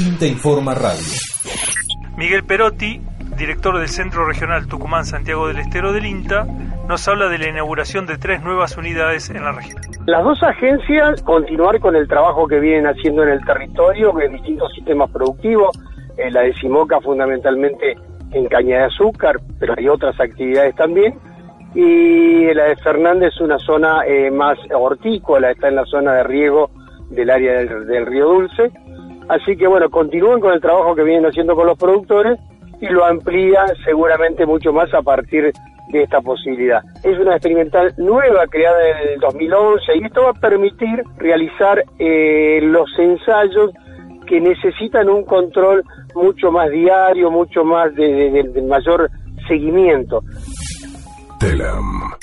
Informa Radio. Miguel Perotti, director del Centro Regional Tucumán Santiago del Estero del INTA, nos habla de la inauguración de tres nuevas unidades en la región. Las dos agencias continuar con el trabajo que vienen haciendo en el territorio, en distintos sistemas productivos, eh, la de Simoca fundamentalmente en caña de azúcar, pero hay otras actividades también, y la de Fernández es una zona eh, más hortícola, está en la zona de riego del área del, del Río Dulce, Así que bueno, continúen con el trabajo que vienen haciendo con los productores y lo amplían seguramente mucho más a partir de esta posibilidad. Es una experimental nueva creada en el 2011 y esto va a permitir realizar eh, los ensayos que necesitan un control mucho más diario, mucho más de, de mayor seguimiento. Telam.